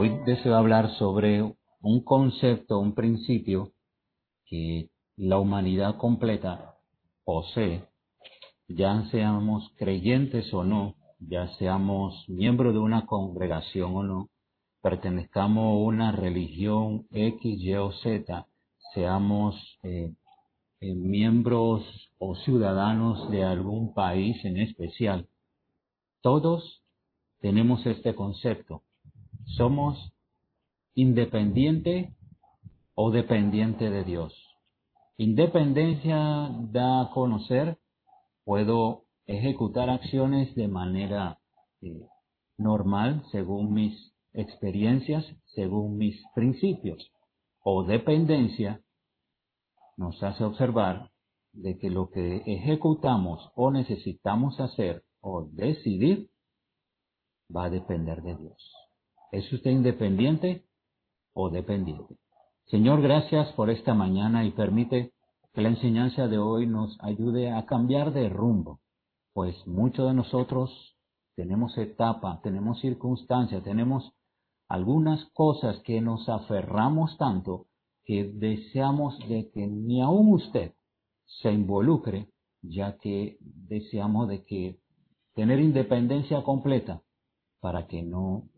Hoy deseo hablar sobre un concepto, un principio que la humanidad completa posee, ya seamos creyentes o no, ya seamos miembros de una congregación o no, pertenezcamos a una religión X, Y o Z, seamos eh, eh, miembros o ciudadanos de algún país en especial, todos tenemos este concepto. Somos independiente o dependiente de Dios. Independencia da a conocer, puedo ejecutar acciones de manera eh, normal según mis experiencias, según mis principios. O dependencia nos hace observar de que lo que ejecutamos o necesitamos hacer o decidir va a depender de Dios. ¿Es usted independiente o dependiente? Señor, gracias por esta mañana y permite que la enseñanza de hoy nos ayude a cambiar de rumbo, pues muchos de nosotros tenemos etapa, tenemos circunstancias, tenemos algunas cosas que nos aferramos tanto que deseamos de que ni aún usted se involucre, ya que deseamos de que tener independencia completa para que no,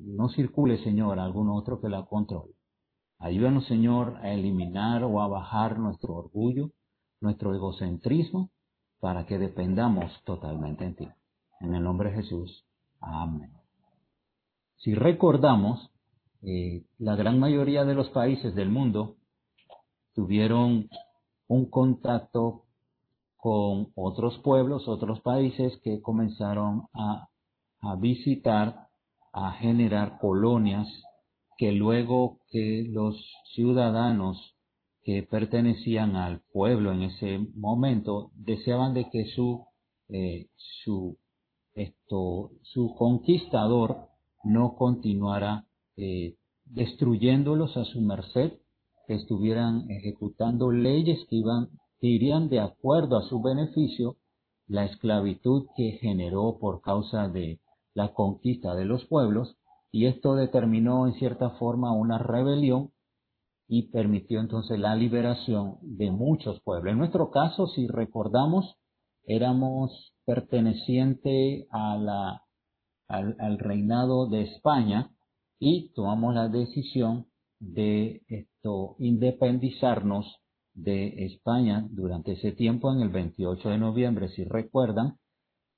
no circule, Señor, algún otro que la controle. Ayúdanos, Señor, a eliminar o a bajar nuestro orgullo, nuestro egocentrismo, para que dependamos totalmente en ti. En el nombre de Jesús. Amén. Si recordamos, eh, la gran mayoría de los países del mundo tuvieron un contacto con otros pueblos, otros países que comenzaron a, a visitar, a generar colonias que luego que los ciudadanos que pertenecían al pueblo en ese momento deseaban de que su eh, su esto su conquistador no continuara eh, destruyéndolos a su merced, que estuvieran ejecutando leyes que, iban, que irían de acuerdo a su beneficio, la esclavitud que generó por causa de la conquista de los pueblos, y esto determinó en cierta forma una rebelión y permitió entonces la liberación de muchos pueblos. En nuestro caso, si recordamos, éramos pertenecientes a la, al, al reinado de España, y tomamos la decisión de esto independizarnos de España durante ese tiempo en el 28 de noviembre, si recuerdan,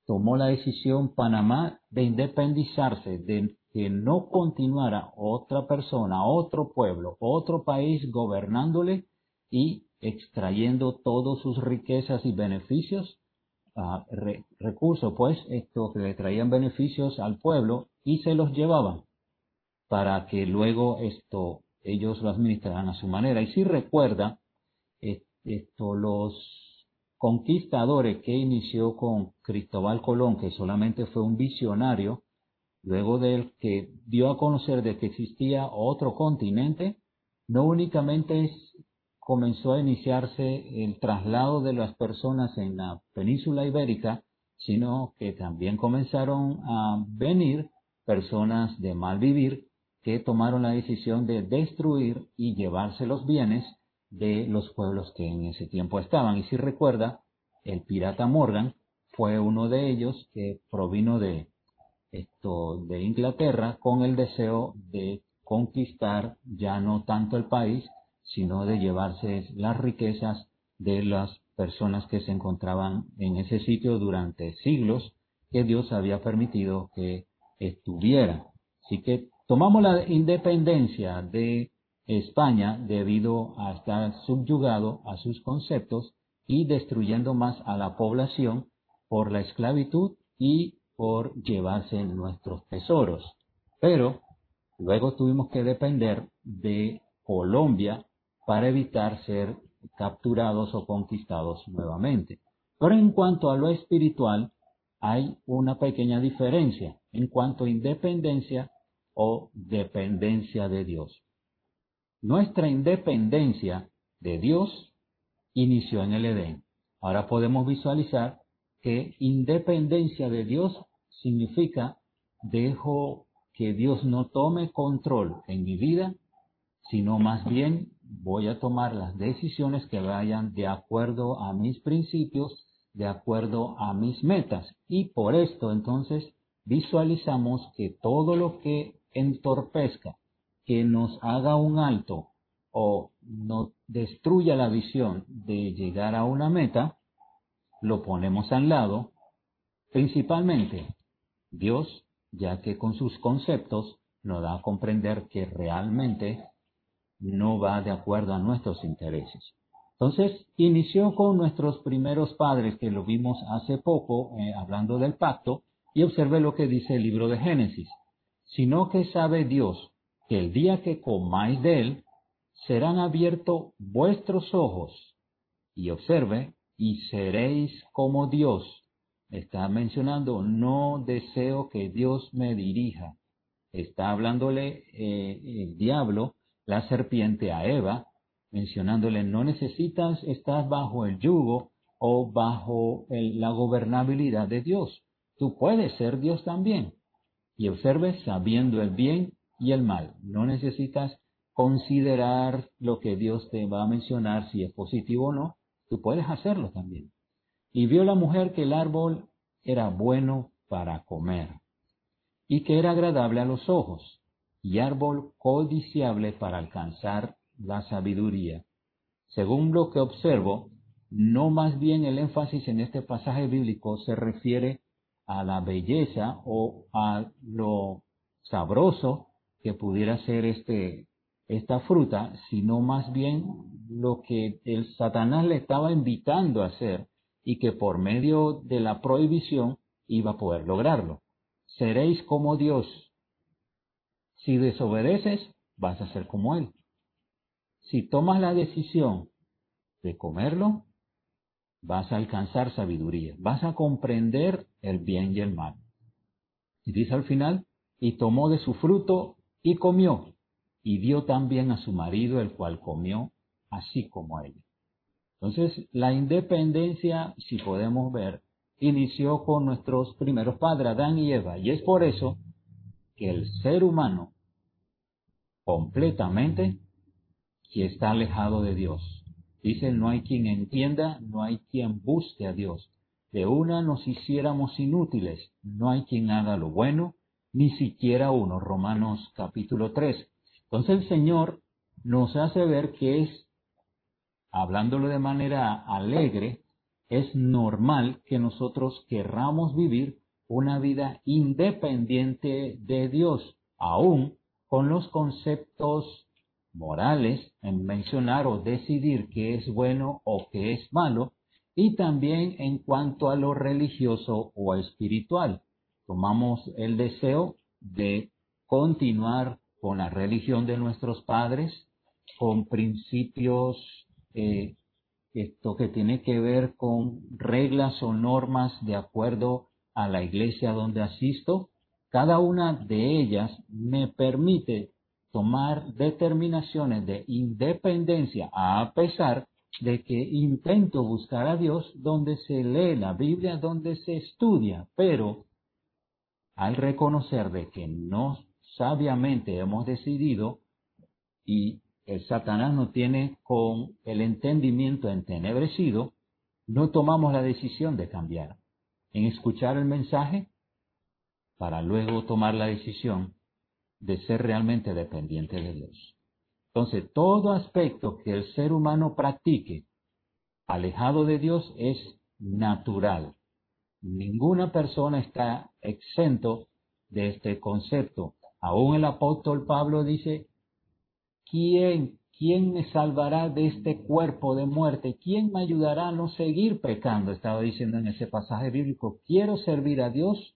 tomó la decisión Panamá de independizarse, de que no continuara otra persona, otro pueblo, otro país gobernándole y extrayendo todas sus riquezas y beneficios, uh, recursos, pues, esto que le traían beneficios al pueblo y se los llevaban para que luego esto ellos lo administraran a su manera. Y si recuerda, esto, los conquistadores que inició con Cristóbal Colón, que solamente fue un visionario, luego del que dio a conocer de que existía otro continente, no únicamente comenzó a iniciarse el traslado de las personas en la península ibérica, sino que también comenzaron a venir personas de mal vivir que tomaron la decisión de destruir y llevarse los bienes de los pueblos que en ese tiempo estaban. Y si recuerda, el pirata Morgan fue uno de ellos que provino de esto de Inglaterra con el deseo de conquistar ya no tanto el país, sino de llevarse las riquezas de las personas que se encontraban en ese sitio durante siglos que Dios había permitido que estuvieran. Así que Tomamos la independencia de España debido a estar subyugado a sus conceptos y destruyendo más a la población por la esclavitud y por llevarse nuestros tesoros. Pero luego tuvimos que depender de Colombia para evitar ser capturados o conquistados nuevamente. Pero en cuanto a lo espiritual, hay una pequeña diferencia. En cuanto a independencia, o dependencia de Dios. Nuestra independencia de Dios inició en el Edén. Ahora podemos visualizar que independencia de Dios significa dejo que Dios no tome control en mi vida, sino más bien voy a tomar las decisiones que vayan de acuerdo a mis principios, de acuerdo a mis metas. Y por esto entonces visualizamos que todo lo que entorpezca, que nos haga un alto o nos destruya la visión de llegar a una meta, lo ponemos al lado, principalmente Dios, ya que con sus conceptos nos da a comprender que realmente no va de acuerdo a nuestros intereses. Entonces, inició con nuestros primeros padres, que lo vimos hace poco, eh, hablando del pacto, y observe lo que dice el libro de Génesis. Sino que sabe Dios que el día que comáis de él, serán abiertos vuestros ojos. Y observe, y seréis como Dios. Está mencionando, no deseo que Dios me dirija. Está hablándole eh, el diablo la serpiente a Eva, mencionándole, no necesitas estar bajo el yugo o bajo la gobernabilidad de Dios. Tú puedes ser Dios también. Y observes sabiendo el bien y el mal. No necesitas considerar lo que Dios te va a mencionar, si es positivo o no. Tú puedes hacerlo también. Y vio la mujer que el árbol era bueno para comer y que era agradable a los ojos y árbol codiciable para alcanzar la sabiduría. Según lo que observo, no más bien el énfasis en este pasaje bíblico se refiere a la belleza o a lo sabroso que pudiera ser este, esta fruta, sino más bien lo que el Satanás le estaba invitando a hacer y que por medio de la prohibición iba a poder lograrlo. Seréis como Dios, si desobedeces, vas a ser como Él. Si tomas la decisión de comerlo, vas a alcanzar sabiduría, vas a comprender el bien y el mal. Y dice al final, y tomó de su fruto y comió, y dio también a su marido, el cual comió, así como él. Entonces, la independencia, si podemos ver, inició con nuestros primeros padres, Adán y Eva, y es por eso que el ser humano completamente que está alejado de Dios. Dice, no hay quien entienda, no hay quien busque a Dios. De una nos hiciéramos inútiles, no hay quien haga lo bueno, ni siquiera uno. Romanos capítulo 3. Entonces el Señor nos hace ver que es, hablándolo de manera alegre, es normal que nosotros querramos vivir una vida independiente de Dios, aún con los conceptos morales en mencionar o decidir qué es bueno o qué es malo, y también en cuanto a lo religioso o espiritual. Tomamos el deseo de continuar con la religión de nuestros padres, con principios, eh, esto que tiene que ver con reglas o normas de acuerdo a la iglesia donde asisto, cada una de ellas me permite tomar determinaciones de independencia a pesar de que intento buscar a Dios donde se lee la Biblia, donde se estudia, pero al reconocer de que no sabiamente hemos decidido y el Satanás no tiene con el entendimiento entenebrecido, no tomamos la decisión de cambiar. En escuchar el mensaje, para luego tomar la decisión de ser realmente dependiente de Dios. Entonces, todo aspecto que el ser humano practique alejado de Dios es natural. Ninguna persona está exento de este concepto. Aún el apóstol Pablo dice, ¿quién, me salvará de este cuerpo de muerte? ¿Quién me ayudará a no seguir pecando? Estaba diciendo en ese pasaje bíblico, quiero servir a Dios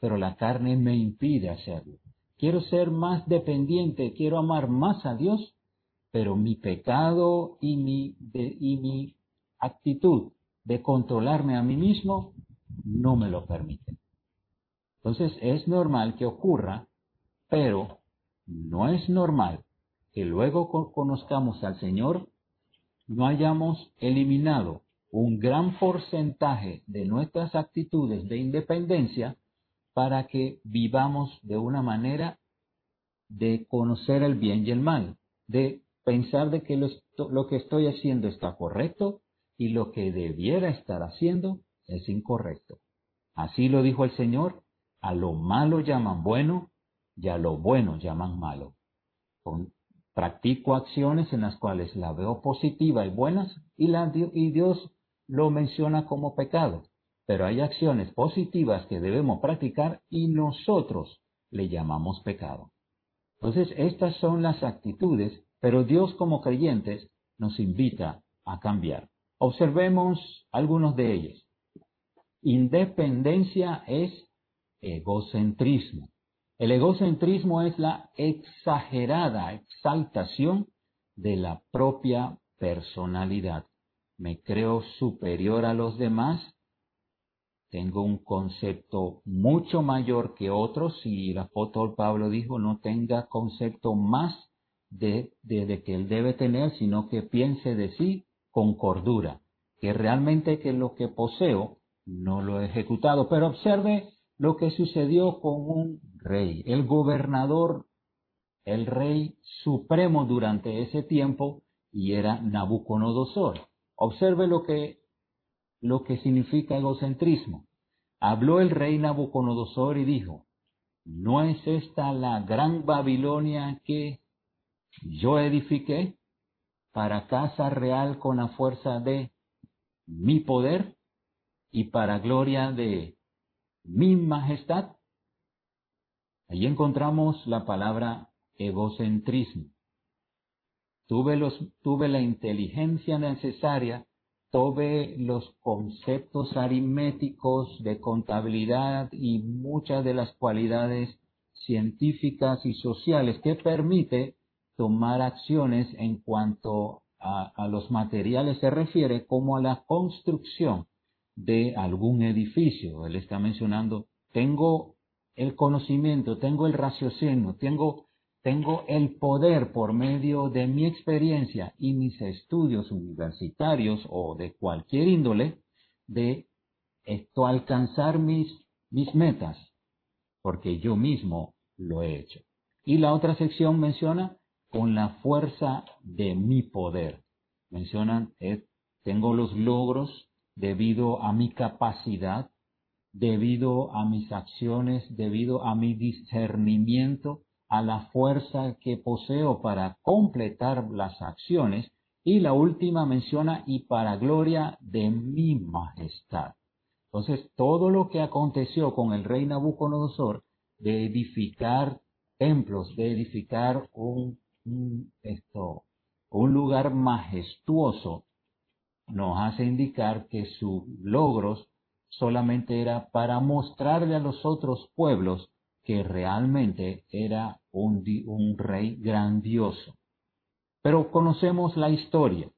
pero la carne me impide hacerlo. Quiero ser más dependiente, quiero amar más a Dios, pero mi pecado y mi actitud de controlarme a mí mismo no me lo permiten. Entonces es normal que ocurra, pero no es normal que luego conozcamos al Señor, no hayamos eliminado un gran porcentaje de nuestras actitudes de independencia para que vivamos de una manera de conocer el bien y el mal, de pensar de que lo, lo que estoy haciendo está correcto y lo que debiera estar haciendo es incorrecto. Así lo dijo el Señor, a lo malo llaman bueno y a lo bueno llaman malo. Practico acciones en las cuales la veo positiva y buenas y, y Dios lo menciona como pecado. Pero hay acciones positivas que debemos practicar y nosotros le llamamos pecado. Entonces, estas son las actitudes, pero Dios como creyentes nos invita a cambiar. Observemos algunos de ellos. Independencia es egocentrismo. El egocentrismo es la exagerada exaltación de la propia personalidad. Me creo superior a los demás, tengo un concepto mucho mayor que otros y el apóstol Pablo dijo no tenga concepto más de, de, que él debe tener, sino que piense de sí con cordura, que realmente que lo que poseo no lo he ejecutado. Pero observe lo que sucedió con un rey, el gobernador, el rey supremo durante ese tiempo, y era Nabucodonosor. Observe lo que, lo que significa egocentrismo. Habló el rey Nabucodonosor y dijo, ¿no es esta la gran Babilonia que yo edifiqué para casa real con la fuerza de mi poder y para gloria de mi majestad. Allí encontramos la palabra egocentrismo. Tuve, los, tuve la inteligencia necesaria, tuve los conceptos aritméticos de contabilidad y muchas de las cualidades científicas y sociales que permite tomar acciones en cuanto a, a los materiales se refiere como a la construcción de algún edificio. Él está mencionando, tengo el conocimiento, tengo el raciocinio, tengo, tengo el poder por medio de mi experiencia y mis estudios universitarios o de cualquier índole de esto alcanzar mis, mis metas, porque yo mismo lo he hecho. Y la otra sección menciona con la fuerza de mi poder. Mencionan, eh, tengo los logros debido a mi capacidad, debido a mis acciones, debido a mi discernimiento, a la fuerza que poseo para completar las acciones. Y la última menciona, y para gloria de mi majestad. Entonces, todo lo que aconteció con el rey Nabucodonosor de edificar templos, de edificar un, esto, un lugar majestuoso, nos hace indicar que sus logros solamente era para mostrarle a los otros pueblos que realmente era un, un rey grandioso. Pero conocemos la historia.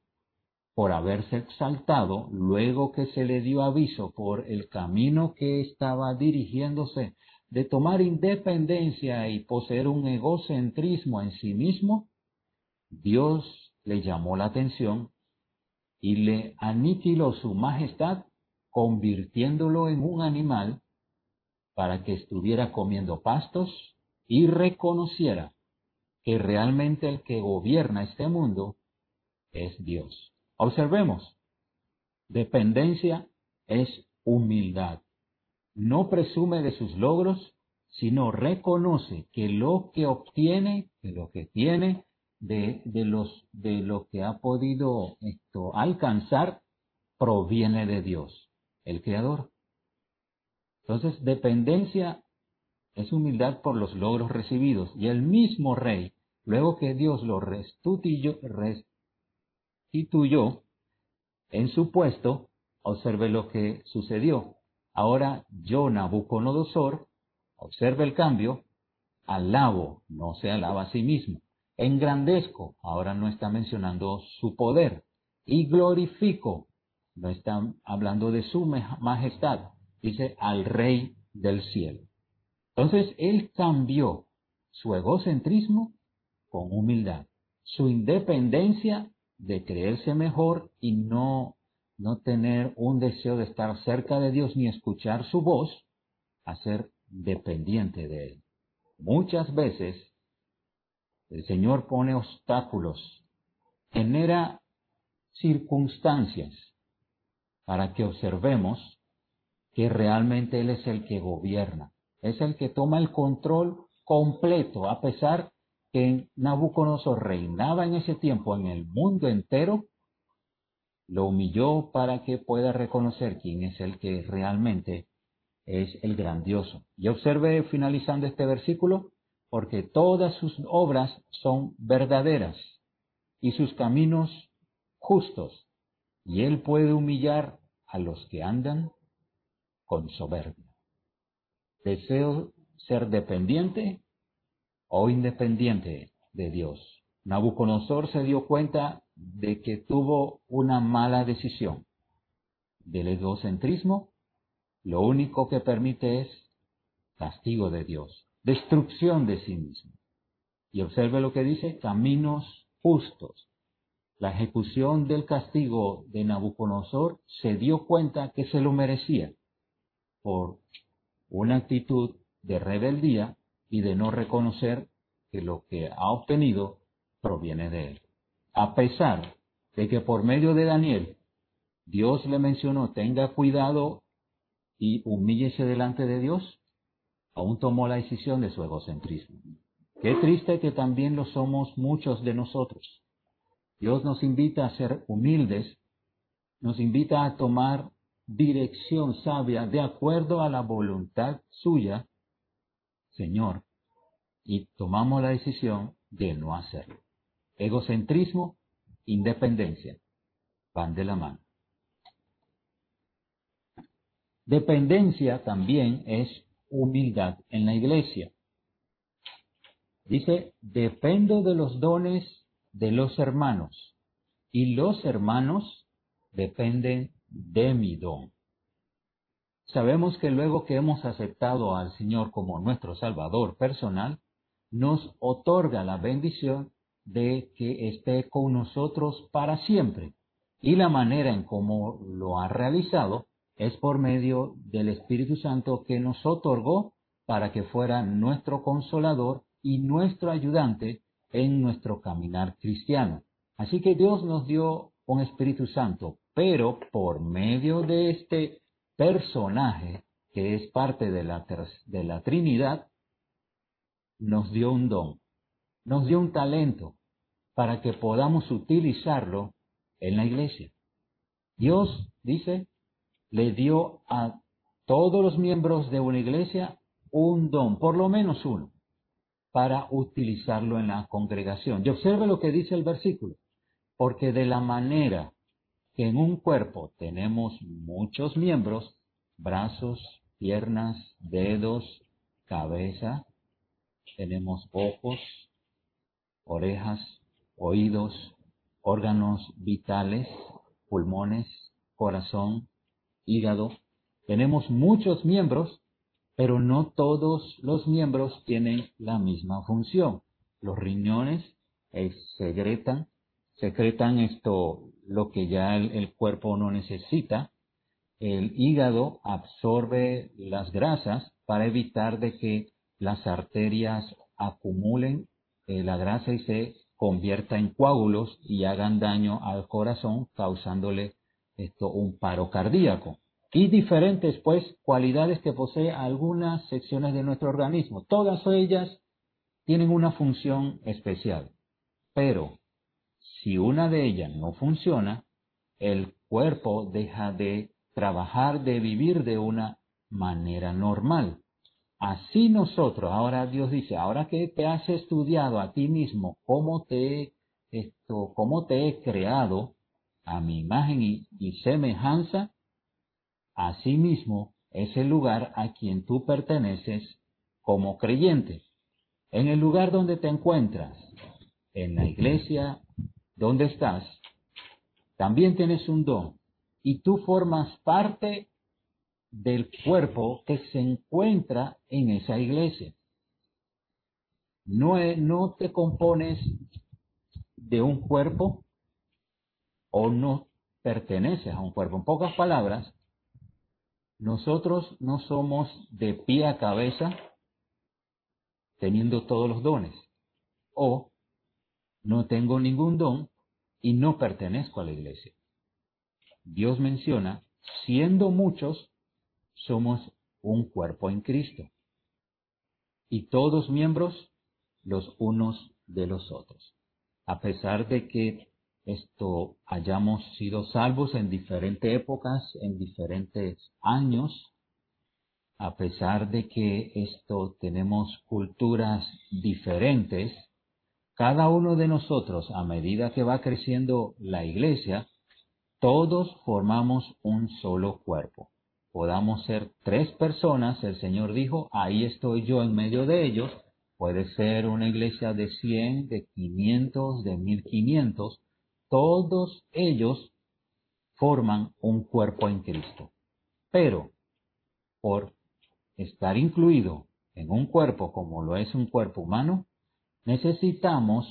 Por haberse exaltado, luego que se le dio aviso por el camino que estaba dirigiéndose de tomar independencia y poseer un egocentrismo en sí mismo, Dios le llamó la atención y le aniquiló su majestad, convirtiéndolo en un animal para que estuviera comiendo pastos y reconociera que realmente el que gobierna este mundo es Dios. Observemos, dependencia es humildad. No presume de sus logros, sino reconoce que lo que obtiene, que lo que tiene, de, de, los, de lo que ha podido esto, alcanzar proviene de Dios, el Creador. Entonces, dependencia es humildad por los logros recibidos. Y el mismo rey, luego que Dios lo restituyó, en su puesto, observe lo que sucedió. Ahora yo, Nabucodonosor, observe el cambio, alabo, no se alaba a sí mismo engrandezco, ahora no está mencionando su poder, y glorifico, no está hablando de su majestad, dice al rey del cielo. Entonces él cambió su egocentrismo con humildad, su independencia de creerse mejor y no, no tener un deseo de estar cerca de Dios ni escuchar su voz, a ser dependiente de Él. Muchas veces el Señor pone obstáculos, genera circunstancias para que observemos que realmente Él es el que gobierna, es el que toma el control completo, a pesar que Nabucodonosor reinaba en ese tiempo en el mundo entero, lo humilló para que pueda reconocer quién es el que realmente es el grandioso. Y observe finalizando este versículo, porque todas sus obras son verdaderas y sus caminos justos, y él puede humillar a los que andan con soberbia. Deseo ser dependiente o independiente de Dios. Nabucodonosor se dio cuenta de que tuvo una mala decisión. Del egocentrismo, lo único que permite es castigo de Dios, destrucción de sí mismo. Y observe lo que dice, caminos justos. La ejecución del castigo de Nabucodonosor se dio cuenta que se lo merecía por una actitud de rebeldía y de no reconocer que lo que ha obtenido proviene de él. A pesar de que por medio de Daniel Dios le mencionó, tenga cuidado y humíllese delante de Dios, aún tomó la decisión de su egocentrismo. Qué triste que también lo somos muchos de nosotros. Dios nos invita a ser humildes, nos invita a tomar dirección sabia de acuerdo a la voluntad suya, Señor, y tomamos la decisión de no hacerlo. Egocentrismo, independencia, van de la mano. Dependencia también es humildad en la iglesia. Dice, dependo de los dones de los hermanos y los hermanos dependen de mi don. Sabemos que luego que hemos aceptado al Señor como nuestro Salvador personal, nos otorga la bendición de que esté con nosotros para siempre. Y la manera en cómo lo ha realizado es por medio del Espíritu Santo que nos otorgó para que fuera nuestro consolador y nuestro ayudante en nuestro caminar cristiano. Así que Dios nos dio un Espíritu Santo pero por medio de este personaje, que es parte de la, de la Trinidad, nos dio un don, nos dio un talento para que podamos utilizarlo en la iglesia. Dios, dice, le dio a todos los miembros de una iglesia un don, por lo menos uno, para utilizarlo en la congregación. Y observe lo que dice el versículo, porque de la manera que en un cuerpo tenemos muchos miembros, brazos, piernas, dedos, cabeza, tenemos ojos, orejas, oídos, órganos vitales, pulmones, corazón, hígado. Tenemos muchos miembros, pero no todos los miembros tienen la misma función. Los riñones secretan, secretan esto, lo que ya el, cuerpo no necesita. El hígado absorbe las grasas para evitar de que las arterias acumulen eh, la grasa y se convierta en coágulos y hagan daño al corazón, causándole esto un paro cardíaco. Y diferentes, pues, cualidades que posee algunas secciones de nuestro organismo. Todas ellas tienen una función especial. Pero si una de ellas no funciona, el cuerpo deja de trabajar, de vivir de una manera normal. Así nosotros, ahora Dios dice, ahora que te has estudiado a ti mismo cómo te, esto, cómo te he creado a mi imagen y, y semejanza, así mismo es el lugar a quien tú perteneces como creyente. En el lugar donde te encuentras, en la iglesia, ¿Dónde estás, también tienes un don y tú formas parte del cuerpo que se encuentra en esa iglesia. No te compones de un cuerpo o no perteneces a un cuerpo. En pocas palabras, nosotros no somos de pie a cabeza teniendo todos los dones. O no tengo ningún don y no pertenezco a la iglesia. Dios menciona, siendo muchos, somos un cuerpo en Cristo. Y todos miembros los unos de los otros. A pesar de que esto hayamos sido salvos en diferentes épocas, en diferentes años, a pesar de que esto tenemos culturas diferentes, cada uno de nosotros, a medida que va creciendo la iglesia, todos formamos un solo cuerpo. Podamos ser tres personas, el Señor dijo, ahí estoy yo en medio de ellos. Puede ser una iglesia de 100, de 500, de 1500. Todos ellos forman un cuerpo en Cristo. Pero, por estar incluido en un cuerpo como lo es un cuerpo humano, necesitamos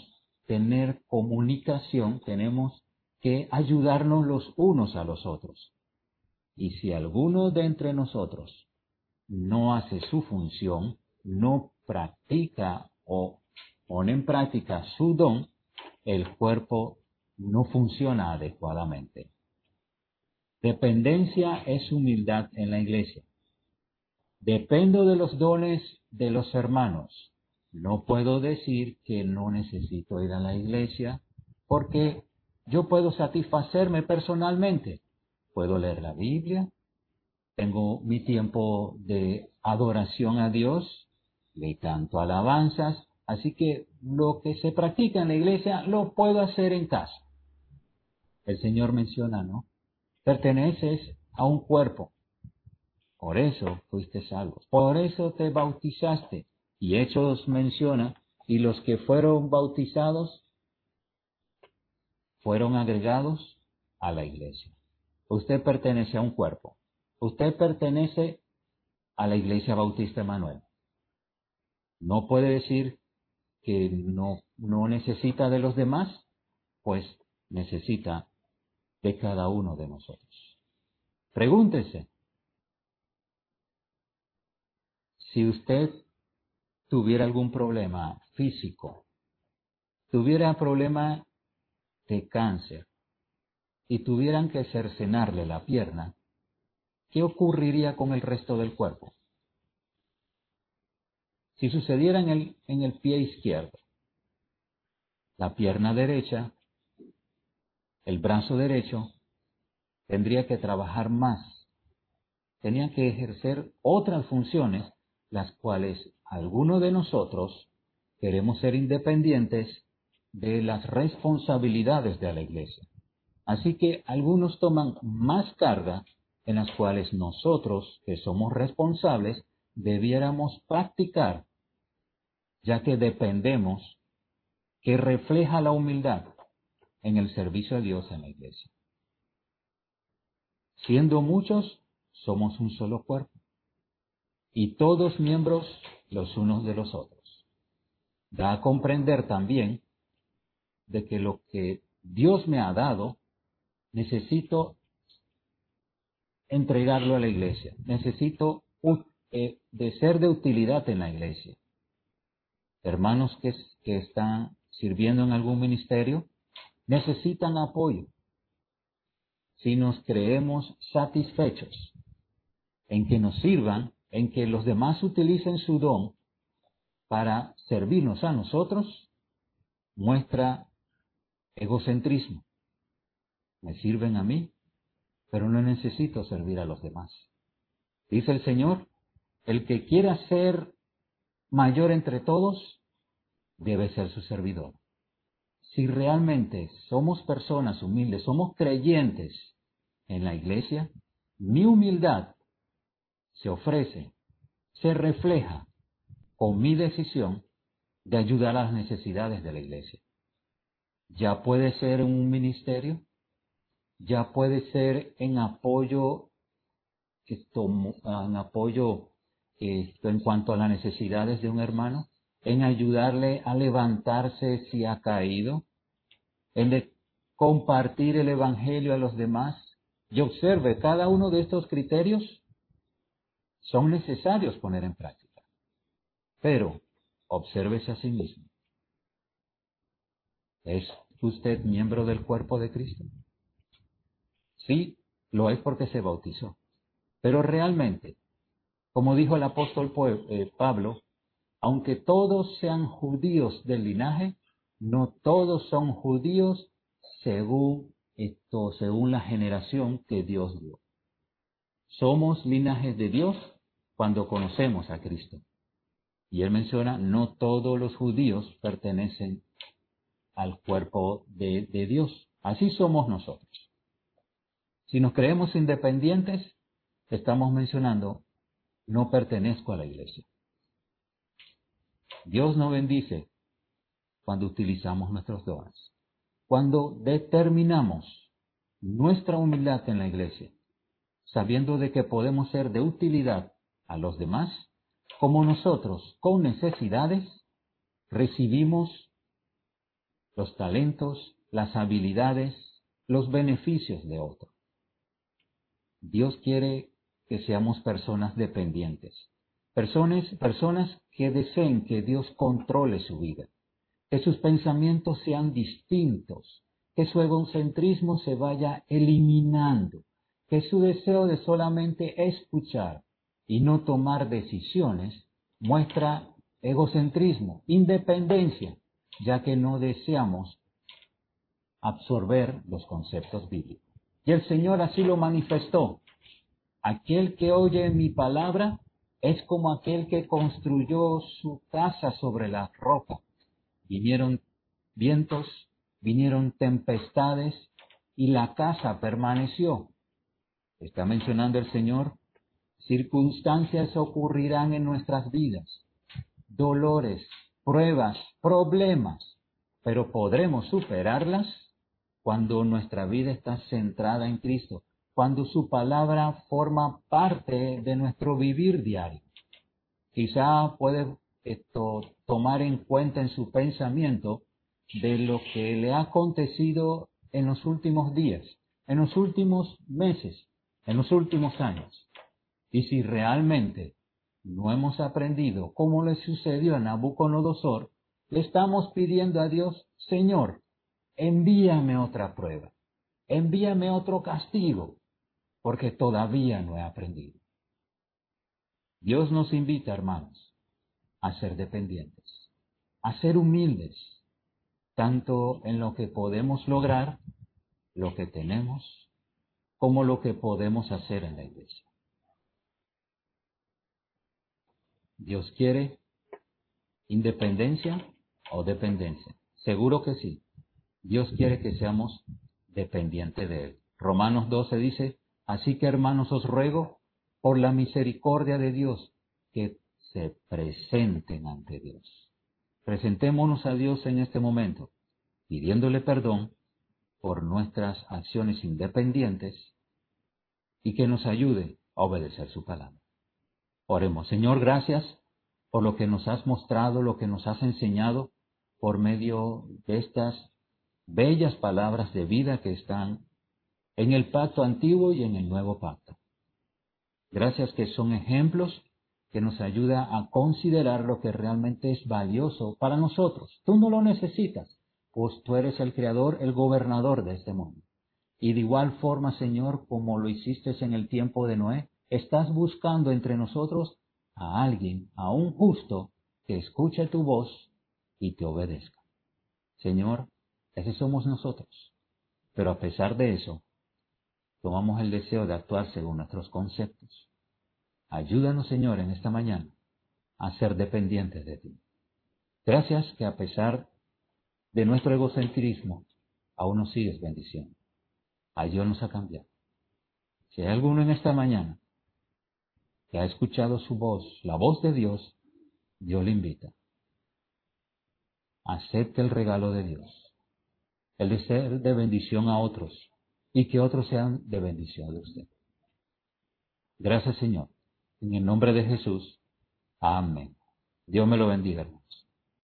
tener comunicación, tenemos que ayudarnos los unos a los otros. Y si alguno de entre nosotros no hace su función, no practica o pone en práctica su don, el cuerpo no funciona adecuadamente. Dependencia es humildad en la iglesia. Dependo de los dones de los hermanos. No puedo decir que no necesito ir a la iglesia porque yo puedo satisfacerme personalmente. Puedo leer la Biblia, tengo mi tiempo de adoración a Dios, le canto alabanzas, así que lo que se practica en la iglesia lo puedo hacer en casa. El Señor menciona, ¿no? Perteneces a un cuerpo, por eso fuiste salvo. Por eso te bautizaste. Y Hechos menciona, y los que fueron bautizados fueron agregados a la iglesia. Usted pertenece a un cuerpo. Usted pertenece a la iglesia bautista Emanuel. No puede decir que no, no necesita de los demás, pues necesita de cada uno de nosotros. Pregúntese, si usted tuviera algún problema físico, tuviera problema de cáncer y tuvieran que cercenarle la pierna, ¿qué ocurriría con el resto del cuerpo? Si sucediera en el, en el pie izquierdo, la pierna derecha, el brazo derecho, tendría que trabajar más, tenía que ejercer otras funciones las cuales algunos de nosotros queremos ser independientes de las responsabilidades de la iglesia. Así que algunos toman más carga en las cuales nosotros, que somos responsables, debiéramos practicar, ya que dependemos, que refleja la humildad en el servicio a Dios en la iglesia. Siendo muchos, somos un solo cuerpo y todos miembros los unos de los otros. Da a comprender también de que lo que Dios me ha dado, necesito entregarlo a la iglesia, necesito eh, de ser de utilidad en la iglesia. Hermanos que, que están sirviendo en algún ministerio necesitan apoyo. Si nos creemos satisfechos en que nos sirvan, en que los demás utilicen su don para servirnos a nosotros, muestra egocentrismo. Me sirven a mí, pero no necesito servir a los demás. Dice el Señor, el que quiera ser mayor entre todos, debe ser su servidor. Si realmente somos personas humildes, somos creyentes en la iglesia, mi humildad se ofrece, se refleja con mi decisión de ayudar a las necesidades de la iglesia. Ya puede ser en un ministerio, ya puede ser en apoyo, en apoyo en cuanto a las necesidades de un hermano, en ayudarle a levantarse si ha caído, en compartir el evangelio a los demás. Y observe, cada uno de estos criterios son necesarios poner en práctica. Pero obsérvese a sí mismo. ¿Es usted miembro del cuerpo de Cristo? Sí, lo es porque se bautizó. Pero realmente, como dijo el apóstol eh, Pablo, aunque todos sean judíos del linaje, no todos son judíos según esto, según la generación que Dios dio. Somos linajes de Dios cuando conocemos a Cristo. Y él menciona, no todos los judíos pertenecen al cuerpo de, de Dios. Así somos nosotros. Si nos creemos independientes, estamos mencionando, no pertenezco a la iglesia. Dios nos bendice cuando utilizamos nuestros dones. Cuando determinamos nuestra humildad en la iglesia, sabiendo de que podemos ser de utilidad a los demás, como nosotros con necesidades recibimos los talentos, las habilidades, los beneficios de otro. Dios quiere que seamos personas dependientes, personas, personas que deseen que Dios controle su vida, que sus pensamientos sean distintos, que su egocentrismo se vaya eliminando, que su deseo de solamente escuchar y no tomar decisiones muestra egocentrismo, independencia, ya que no deseamos absorber los conceptos bíblicos. Y el Señor así lo manifestó. Aquel que oye mi palabra es como aquel que construyó su casa sobre la roca. Vinieron vientos, vinieron tempestades y la casa permaneció. Está mencionando el Señor, circunstancias ocurrirán en nuestras vidas, dolores, pruebas, problemas, pero podremos superarlas cuando nuestra vida está centrada en Cristo, cuando su palabra forma parte de nuestro vivir diario. Quizá puede esto tomar en cuenta en su pensamiento de lo que le ha acontecido en los últimos días, en los últimos meses, en los últimos años. Y si realmente no hemos aprendido cómo le sucedió a Nabucodonosor, le estamos pidiendo a Dios, Señor, envíame otra prueba, envíame otro castigo, porque todavía no he aprendido. Dios nos invita, hermanos, a ser dependientes, a ser humildes, tanto en lo que podemos lograr, lo que tenemos, como lo que podemos hacer en la iglesia. Dios quiere independencia o dependencia. Seguro que sí. Dios quiere que seamos dependientes de Él. Romanos 12 dice, así que hermanos os ruego por la misericordia de Dios que se presenten ante Dios. Presentémonos a Dios en este momento, pidiéndole perdón por nuestras acciones independientes y que nos ayude a obedecer su palabra. Oremos, Señor, gracias por lo que nos has mostrado, lo que nos has enseñado por medio de estas bellas palabras de vida que están en el pacto antiguo y en el nuevo pacto. Gracias que son ejemplos que nos ayuda a considerar lo que realmente es valioso para nosotros. Tú no lo necesitas, pues tú eres el creador, el gobernador de este mundo. Y de igual forma, Señor, como lo hiciste en el tiempo de Noé, estás buscando entre nosotros a alguien, a un justo, que escuche tu voz y te obedezca. Señor, ese somos nosotros. Pero a pesar de eso, tomamos el deseo de actuar según nuestros conceptos. Ayúdanos, Señor, en esta mañana a ser dependientes de ti. Gracias que a pesar de nuestro egocentrismo, aún nos sigues bendición. Ayúdanos a cambiar. Si hay alguno en esta mañana que ha escuchado su voz, la voz de Dios, Dios le invita. Acepte el regalo de Dios, el de ser de bendición a otros y que otros sean de bendición de usted. Gracias Señor. En el nombre de Jesús. Amén. Dios me lo bendiga.